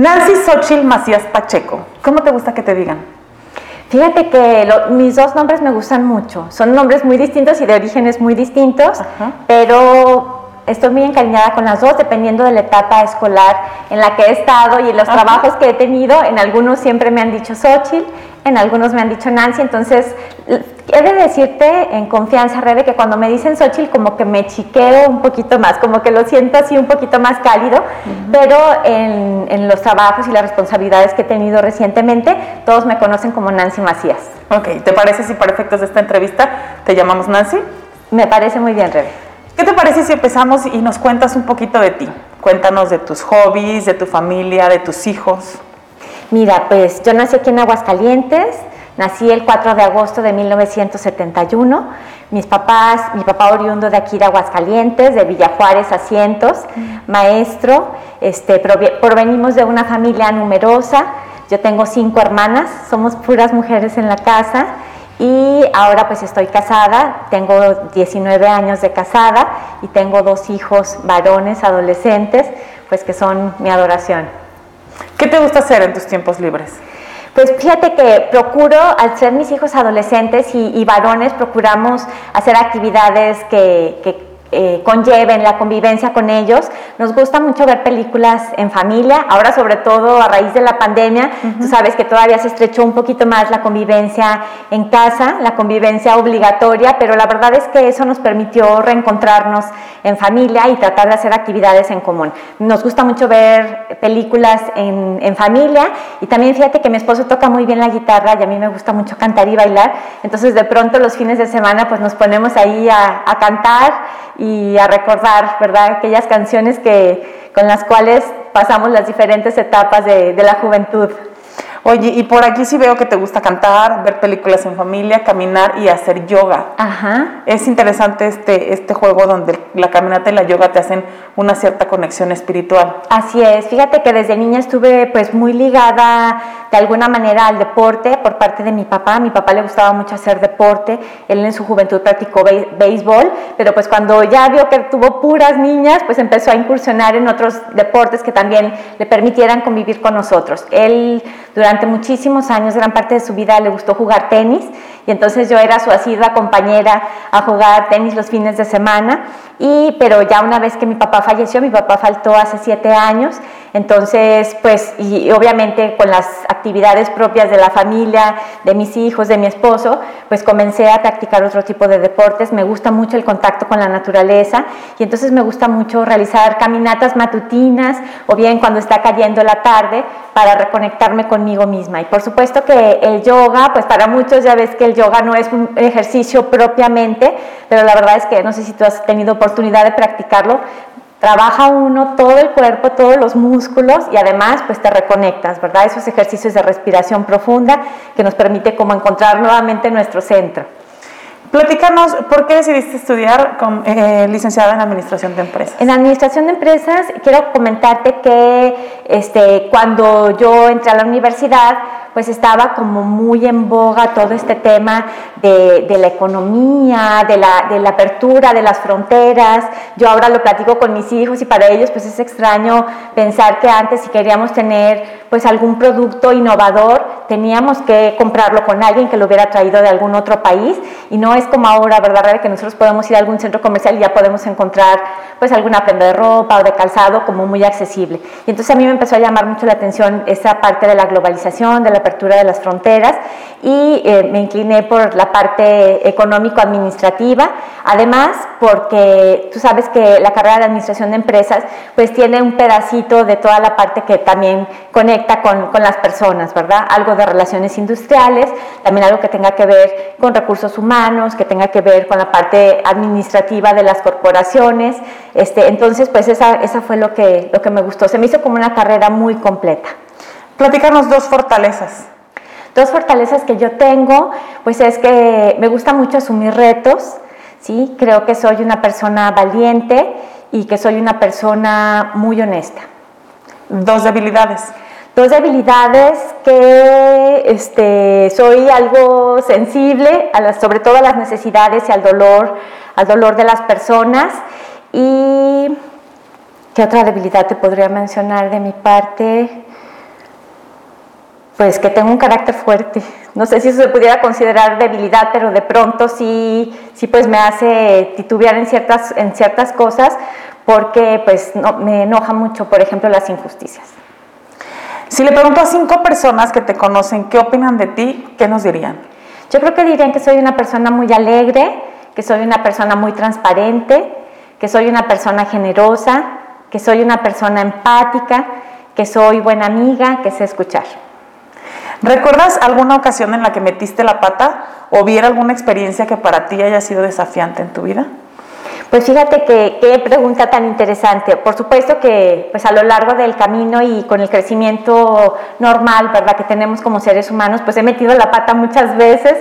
Nancy Xochitl Macías Pacheco, ¿cómo te gusta que te digan? Fíjate que mis dos nombres me gustan mucho. Son nombres muy distintos y de orígenes muy distintos, pero estoy muy encariñada con las dos, dependiendo de la etapa escolar en la que he estado y en los trabajos que he tenido. En algunos siempre me han dicho Xochitl, en algunos me han dicho Nancy, entonces he de decirte en confianza, Rebe, que cuando me dicen Xochitl como que me chiqueo un poquito más, como que lo siento así un poquito más cálido, pero en, en, los trabajos y las responsabilidades que he tenido recientemente, todos me conocen como Nancy Macías. Ok, ¿te parece si para efectos de esta entrevista te llamamos Nancy? Me parece muy bien, Rebe. ¿Qué te parece si empezamos y nos cuentas un poquito de ti? Cuéntanos de tus hobbies, de tu familia, de tus hijos. Mira, pues yo nací aquí en Aguascalientes, nací el 4 de agosto de 1971. Mis papás, mi papá oriundo de aquí de Aguascalientes, de Villajuárez Asientos, maestro, este, provenimos de una familia numerosa. Yo tengo cinco hermanas, somos puras mujeres en la casa y ahora pues estoy casada, tengo 19 años de casada y tengo dos hijos varones, adolescentes, pues que son mi adoración. ¿Qué te gusta hacer en tus tiempos libres? Pues fíjate que procuro, al ser mis hijos adolescentes y, varones, procuramos hacer actividades que, que eh, conlleven la convivencia con ellos. Nos gusta mucho ver películas en familia, ahora sobre todo a raíz de la pandemia, tú sabes que todavía se estrechó un poquito más la convivencia en casa, la convivencia obligatoria, pero la verdad es que eso nos permitió reencontrarnos en familia y tratar de hacer actividades en común. Nos gusta mucho ver películas en, en familia y también fíjate que mi esposo toca muy bien la guitarra y a mí me gusta mucho cantar y bailar, entonces de pronto los fines de semana pues nos ponemos ahí a, a cantar y a recordar, ¿verdad? Aquellas canciones que, con las cuales pasamos las diferentes etapas de, de la juventud. Oye, y por aquí sí veo que te gusta cantar, ver películas en familia, caminar y hacer yoga. Ajá. Es interesante este, este juego donde la caminata y la yoga te hacen una cierta conexión espiritual. Así es. Fíjate que desde niña estuve pues muy ligada de alguna manera al deporte por parte de mi papá. A mi papá le gustaba mucho hacer deporte. Él en su juventud practicó béisbol, pero pues cuando ya vio que tuvo puras niñas, pues empezó a incursionar en otros deportes que también le permitieran convivir con nosotros. Él durante muchísimos años, gran parte de su vida le gustó jugar tenis y entonces yo era su asidua compañera a jugar tenis los fines de semana y pero ya una vez que mi papá falleció, mi papá faltó hace siete años, entonces pues y obviamente con las actividades propias de la familia, de mis hijos, de mi esposo, pues comencé a practicar otro tipo de deportes, me gusta mucho el contacto con la naturaleza y entonces me gusta mucho realizar caminatas matutinas o bien cuando está cayendo la tarde para reconectarme conmigo misma y por supuesto que el yoga, pues para muchos ya ves que el yoga no es un ejercicio propiamente, pero la verdad es que no sé si tú has tenido oportunidad de practicarlo, trabaja uno todo el cuerpo, todos los músculos y además pues te reconectas, ¿verdad? Esos ejercicios de respiración profunda que nos permite como encontrar nuevamente nuestro centro. Platícanos, ¿por qué decidiste estudiar con, eh, licenciada en Administración de Empresas? En Administración de Empresas, quiero comentarte que este, cuando yo entré a la universidad, pues estaba como muy en boga todo este tema de, la economía, de la, de la, apertura de las fronteras. Yo ahora lo platico con mis hijos y para ellos pues es extraño pensar que antes si queríamos tener pues algún producto innovador teníamos que comprarlo con alguien que lo hubiera traído de algún otro país y no es como ahora, ¿verdad? Que nosotros podemos ir a algún centro comercial y ya podemos encontrar pues alguna prenda de ropa o de calzado como muy accesible. Y entonces a mí me empezó a llamar mucho la atención esa parte de la globalización, de la apertura de las fronteras y eh, me incliné por la parte económico-administrativa, además porque tú sabes que la carrera de administración de empresas pues tiene un pedacito de toda la parte que también conecta con, con las personas, ¿verdad? Algo de relaciones industriales, también algo que tenga que ver con recursos humanos, que tenga que ver con la parte administrativa de las corporaciones, este, entonces pues esa, esa fue lo que, lo que me gustó, se me hizo como una carrera muy completa. Platícanos dos fortalezas. Dos fortalezas que yo tengo, pues es que me gusta mucho asumir retos, ¿sí? Creo que soy una persona valiente y que soy una persona muy honesta. Dos debilidades. Dos debilidades que este, soy algo sensible, a las, sobre todo a las necesidades y al dolor, al dolor de las personas. Y, ¿qué otra debilidad te podría mencionar de mi parte? Pues que tengo un carácter fuerte. No sé si eso se pudiera considerar debilidad, pero de pronto sí, sí pues me hace titubear en ciertas, en ciertas cosas porque pues no, me enoja mucho, por ejemplo, las injusticias. Si le pregunto a cinco personas que te conocen qué opinan de ti, ¿qué nos dirían? Yo creo que dirían que soy una persona muy alegre, que soy una persona muy transparente, que soy una persona generosa, que soy una persona empática, que soy buena amiga, que sé escuchar. ¿Recuerdas alguna ocasión en la que metiste la pata o viera alguna experiencia que para ti haya sido desafiante en tu vida? Pues fíjate que qué pregunta tan interesante. Por supuesto que pues a lo largo del camino y con el crecimiento normal, ¿verdad? que tenemos como seres humanos, pues he metido la pata muchas veces,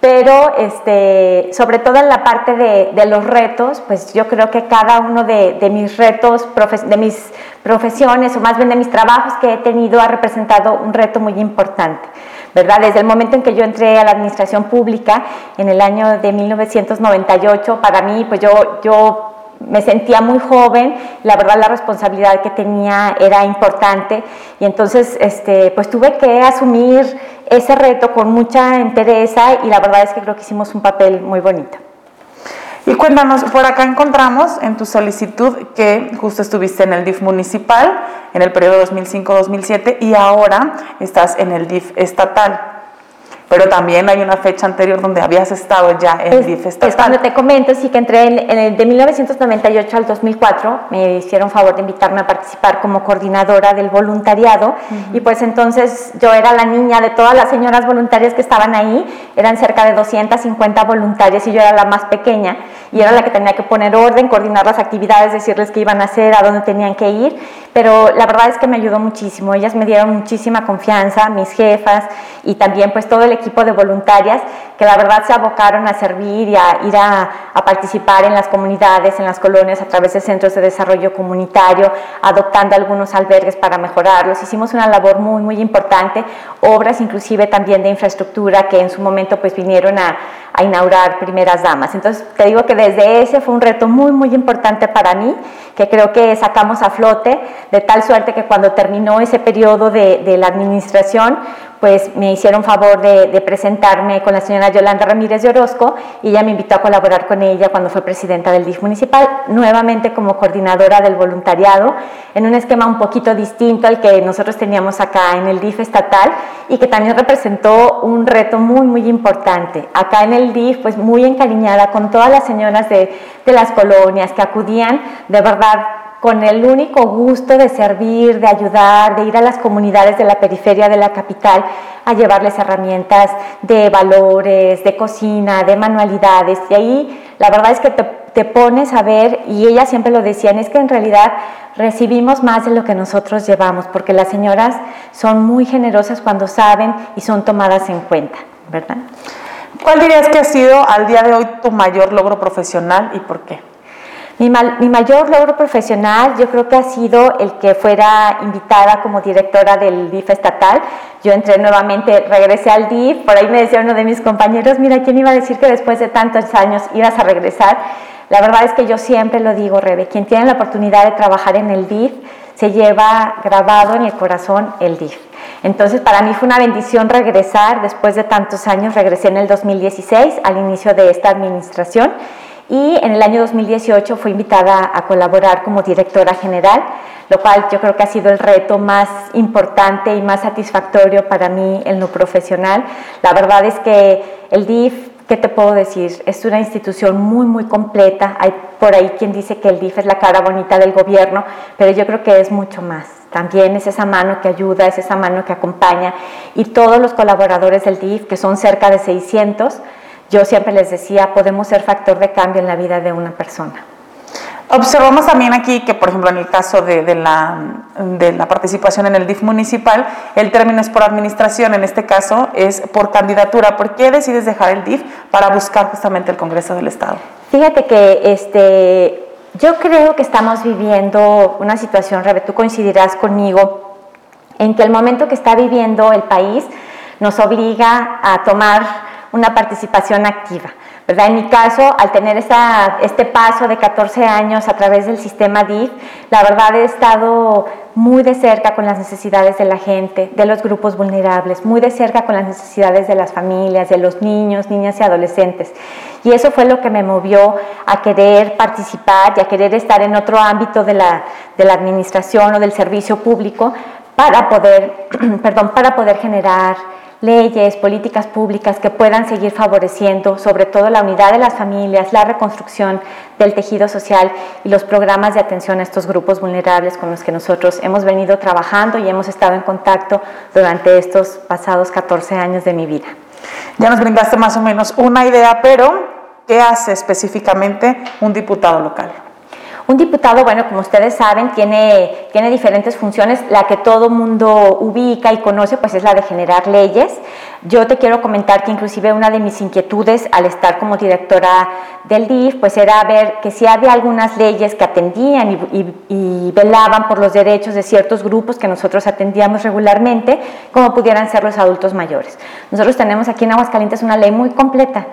pero este, sobre todo en la parte de, los retos, pues yo creo que cada uno de, mis retos, de mis profesiones o más bien de mis trabajos que he tenido ha representado un reto muy importante. ¿verdad? Desde el momento en que yo entré a la administración pública en el año de 1998, para mí, pues yo, yo me sentía muy joven, la verdad la responsabilidad que tenía era importante y entonces este, pues tuve que asumir ese reto con mucha entereza y la verdad es que creo que hicimos un papel muy bonito. Y cuéntanos, por acá encontramos en tu solicitud que justo estuviste en el DIF municipal en el periodo 2005-2007 y ahora estás en el DIF estatal pero también hay una fecha anterior donde habías estado ya en es, DIF estatal. Es cuando te comento, sí que entré en, el de 1998 al 2004, me hicieron favor de invitarme a participar como coordinadora del voluntariado. Y pues entonces yo era la niña de todas las señoras voluntarias que estaban ahí, eran cerca de 250 voluntarias y yo era la más pequeña. Y era la que tenía que poner orden, coordinar las actividades, decirles qué iban a hacer, a dónde tenían que ir, pero la verdad es que me ayudó muchísimo, ellas me dieron muchísima confianza, mis jefas y también pues todo el equipo de voluntarias que la verdad se abocaron a servir y a ir a, participar en las comunidades, en las colonias a través de centros de desarrollo comunitario, adoptando algunos albergues para mejorarlos. Hicimos una labor muy, muy importante, obras inclusive también de infraestructura que en su momento pues vinieron a, a inaugurar primeras damas. Entonces te digo que desde ese fue un reto muy, muy importante para mí, que creo que sacamos a flote, de tal suerte que cuando terminó ese periodo de, de la administración, pues me hicieron favor de, presentarme con la señora Yolanda Ramírez de Orozco y ella me invitó a colaborar con ella cuando fue presidenta del DIF municipal, nuevamente como coordinadora del voluntariado, en un esquema un poquito distinto al que nosotros teníamos acá en el DIF estatal y que también representó un reto muy, muy importante. Acá en el DIF, pues muy encariñada con todas las señoras de, de las colonias que acudían de verdad con el único gusto de servir, de ayudar, de ir a las comunidades de la periferia de la capital a llevarles herramientas de valores, de cocina, de manualidades. Y ahí la verdad es que te, pones a ver, y ellas siempre lo decían, es que en realidad recibimos más de lo que nosotros llevamos, porque las señoras son muy generosas cuando saben y son tomadas en cuenta, ¿verdad? ¿Cuál dirías que ha sido al día de hoy tu mayor logro profesional y por qué? Mi, mayor logro profesional yo creo que ha sido el que fuera invitada como directora del DIF estatal. Yo entré nuevamente, regresé al DIF, por ahí me decía uno de mis compañeros, mira, ¿quién iba a decir que después de tantos años ibas a regresar? La verdad es que yo siempre lo digo, Rebe, quien tiene la oportunidad de trabajar en el DIF se lleva grabado en el corazón el DIF. Entonces, para mí fue una bendición regresar después de tantos años. Regresé en el 2016, al inicio de esta administración y en el año 2018 fui invitada a colaborar como directora general, lo cual yo creo que ha sido el reto más importante y más satisfactorio para mí en lo profesional. La verdad es que el DIF, ¿qué te puedo decir? Es una institución muy, muy completa. Hay por ahí quien dice que el DIF es la cara bonita del gobierno, pero yo creo que es mucho más. También es esa mano que ayuda, es esa mano que acompaña y todos los colaboradores del DIF, que son cerca de 600, yo siempre les decía, podemos ser factor de cambio en la vida de una persona. Observamos también aquí que, por ejemplo, en el caso de, la, participación en el DIF municipal, el término es por administración, en este caso es por candidatura. ¿Por qué decides dejar el DIF para buscar justamente el Congreso del Estado? Fíjate que este, yo creo que estamos viviendo una situación, Rebe, tú coincidirás conmigo, en que el momento que está viviendo el país nos obliga a tomar una participación activa, ¿verdad? En mi caso, al tener esta, este paso de 14 años a través del sistema DIF, la verdad he estado muy de cerca con las necesidades de la gente, de los grupos vulnerables, muy de cerca con las necesidades de las familias, de los niños, niñas y adolescentes. Y eso fue lo que me movió a querer participar y a querer estar en otro ámbito de la, de la administración o del servicio público para poder, perdón, para poder generar leyes, políticas públicas que puedan seguir favoreciendo sobre todo la unidad de las familias, la reconstrucción del tejido social y los programas de atención a estos grupos vulnerables con los que nosotros hemos venido trabajando y hemos estado en contacto durante estos pasados 14 años de mi vida. Ya nos brindaste más o menos una idea, pero ¿qué hace específicamente un diputado local? Un diputado, bueno, como ustedes saben, tiene, tiene diferentes funciones. La que todo mundo ubica y conoce, pues es la de generar leyes. Yo te quiero comentar que inclusive una de mis inquietudes al estar como directora del DIF, pues era ver que si había algunas leyes que atendían y, y velaban por los derechos de ciertos grupos que nosotros atendíamos regularmente, como pudieran ser los adultos mayores. Nosotros tenemos aquí en Aguascalientes una ley muy completa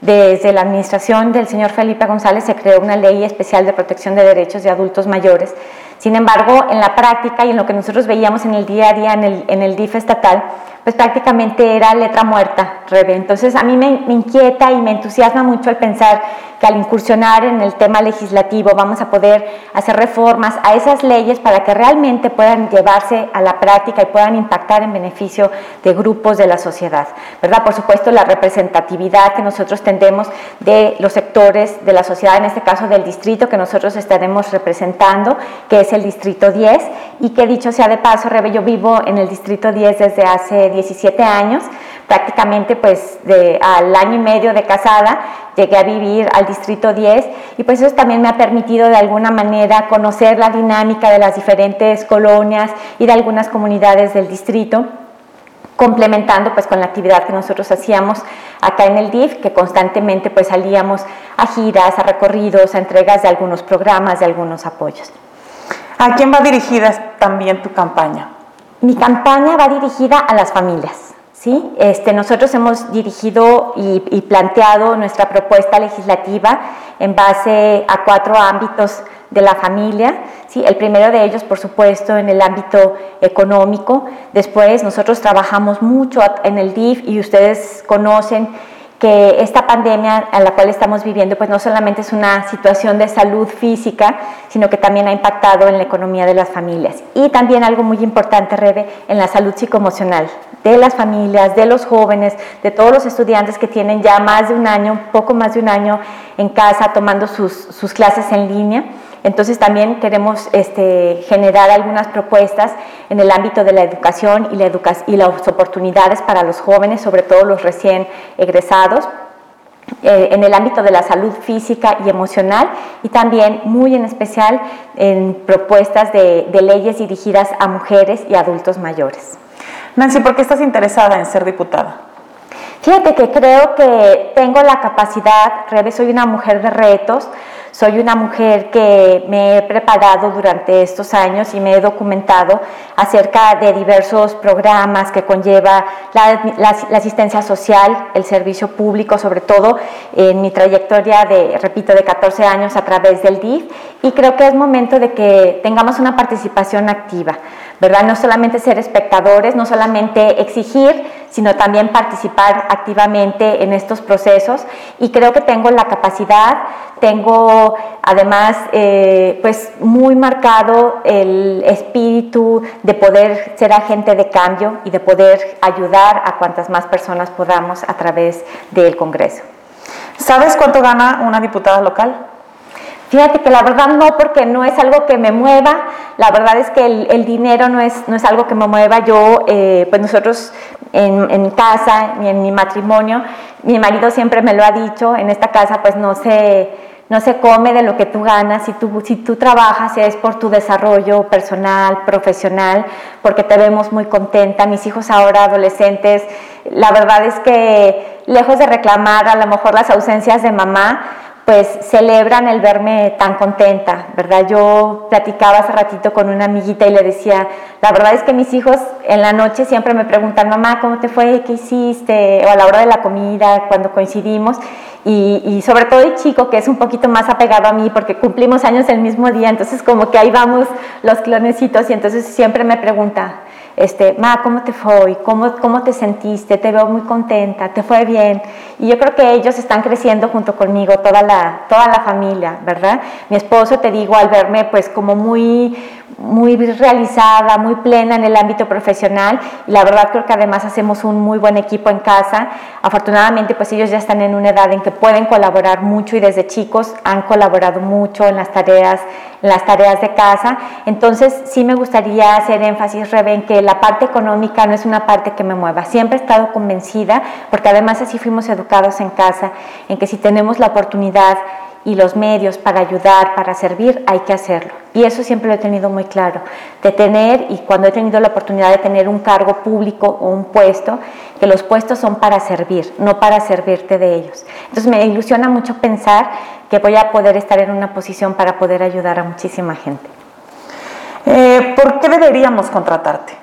desde la administración del señor Felipe González se creó una ley especial de protección de derechos de adultos mayores. Sin embargo, en la práctica y en lo que nosotros veíamos en el día a día en el, DIF estatal, pues prácticamente era letra muerta, Rebe. Entonces a mí me, inquieta y me entusiasma mucho el pensar que al incursionar en el tema legislativo vamos a poder hacer reformas a esas leyes para que realmente puedan llevarse a la práctica y puedan impactar en beneficio de grupos de la sociedad, ¿verdad? Por supuesto, la representatividad que nosotros tendemos de los sectores de la sociedad, en este caso del distrito que nosotros estaremos representando, que es el distrito 10, y que dicho sea de paso, Rebe, yo vivo en el distrito 10 desde hace 17 años, prácticamente pues al año y medio de casada llegué a vivir al distrito 10 y pues eso también me ha permitido de alguna manera conocer la dinámica de las diferentes colonias y de algunas comunidades del distrito complementando pues con la actividad que nosotros hacíamos acá en el DIF, que constantemente pues salíamos a giras, a recorridos, a entregas de algunos programas, de algunos apoyos. ¿A quién va dirigida también tu campaña? Mi campaña va dirigida a las familias. ¿sí? Este, nosotros hemos dirigido y, y, planteado nuestra propuesta legislativa en base a cuatro ámbitos de la familia. ¿sí? El primero de ellos, por supuesto, en el ámbito económico. Después, nosotros trabajamos mucho en el DIF y ustedes conocen que esta pandemia a la cual estamos viviendo pues no solamente es una situación de salud física, sino que también ha impactado en la economía de las familias. Y también algo muy importante, Rebe, en la salud psicoemocional de las familias, de los jóvenes, de todos los estudiantes que tienen ya más de un año, poco más de un año en casa tomando sus, sus clases en línea. Entonces también queremos este, generar algunas propuestas en el ámbito de la educación y, la educa y las oportunidades para los jóvenes, sobre todo los recién egresados, eh, en el ámbito de la salud física y emocional y también muy en especial en propuestas de, de leyes dirigidas a mujeres y adultos mayores. Nancy, ¿por qué estás interesada en ser diputada? Fíjate que creo que tengo la capacidad, Rebe, soy una mujer de retos, soy una mujer que me he preparado durante estos años y me he documentado acerca de diversos programas que conlleva la, asistencia social, el servicio público, sobre todo en mi trayectoria de, repito, de 14 años a través del DIF. Y creo que es momento de que tengamos una participación activa, ¿verdad? No solamente ser espectadores, no solamente exigir, sino también participar activamente en estos procesos. Y creo que tengo la capacidad, tengo además eh, pues muy marcado el espíritu de poder ser agente de cambio y de poder ayudar a cuantas más personas podamos a través del Congreso. ¿Sabes cuánto gana una diputada local? Fíjate que la verdad no, porque no es algo que me mueva, la verdad es que el, el dinero no es, no es algo que me mueva. Yo, eh, pues nosotros en, en casa y en mi matrimonio, mi marido siempre me lo ha dicho, en esta casa pues no se, no se come de lo que tú ganas, si tú, si tú trabajas es por tu desarrollo personal, profesional, porque te vemos muy contenta. Mis hijos ahora adolescentes, la verdad es que lejos de reclamar a lo mejor las ausencias de mamá, pues celebran el verme tan contenta, ¿verdad? Yo platicaba hace ratito con una amiguita y le decía, la verdad es que mis hijos en la noche siempre me preguntan, mamá, ¿cómo te fue? ¿Qué hiciste? O a la hora de la comida, cuando coincidimos. y, sobre todo el chico que es un poquito más apegado a mí porque cumplimos años el mismo día, entonces como que ahí vamos los clonecitos y entonces siempre me pregunta, este, Ma, ¿cómo te fue? ¿Cómo, ¿Cómo te sentiste? Te veo muy contenta, ¿te fue bien? Y yo creo que ellos están creciendo junto conmigo, toda la, toda la familia, ¿verdad? Mi esposo, te digo, al verme pues como muy, muy realizada, muy plena en el ámbito profesional, la verdad creo que además hacemos un muy buen equipo en casa. Afortunadamente pues ellos ya están en una edad en que pueden colaborar mucho y desde chicos han colaborado mucho en las tareas, las tareas de casa. Entonces sí me gustaría hacer énfasis, Reben, que la parte económica no es una parte que me mueva. Siempre he estado convencida, porque además así fuimos educados en casa, en que si tenemos la oportunidad y los medios para ayudar, para servir, hay que hacerlo. Y eso siempre lo he tenido muy claro, de tener, y cuando he tenido la oportunidad de tener un cargo público o un puesto, que los puestos son para servir, no para servirte de ellos. Entonces me ilusiona mucho pensar que voy a poder estar en una posición para poder ayudar a muchísima gente. Eh, ¿Por qué deberíamos contratarte?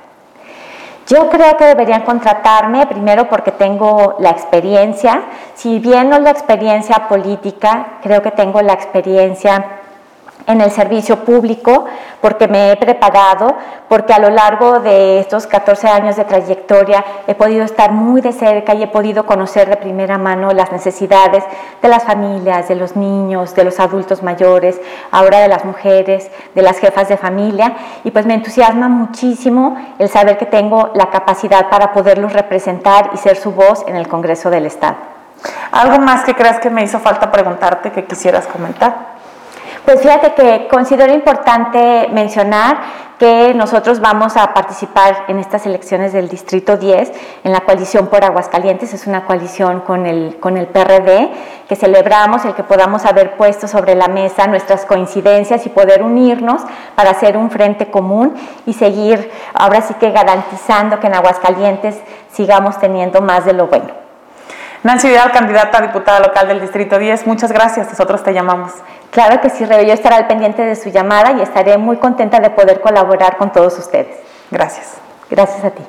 Yo creo que deberían contratarme primero porque tengo la experiencia, si bien no la experiencia política, creo que tengo la experiencia en el servicio público, porque me he preparado, porque a lo largo de estos 14 años de trayectoria he podido estar muy de cerca y he podido conocer de primera mano las necesidades de las familias, de los niños, de los adultos mayores, ahora de las mujeres, de las jefas de familia, y pues me entusiasma muchísimo el saber que tengo la capacidad para poderlos representar y ser su voz en el Congreso del Estado. ¿Algo más que creas que me hizo falta preguntarte que quisieras comentar? Pues fíjate que considero importante mencionar que nosotros vamos a participar en estas elecciones del Distrito 10 en la coalición por Aguascalientes, es una coalición con el, con el PRD, que celebramos el que podamos haber puesto sobre la mesa nuestras coincidencias y poder unirnos para hacer un frente común y seguir ahora sí que garantizando que en Aguascalientes sigamos teniendo más de lo bueno. Nancy Vidal, candidata a diputada local del Distrito 10, muchas gracias, nosotros te llamamos. Claro que sí, Rebe, yo estaré al pendiente de su llamada y estaré muy contenta de poder colaborar con todos ustedes. Gracias. Gracias a ti.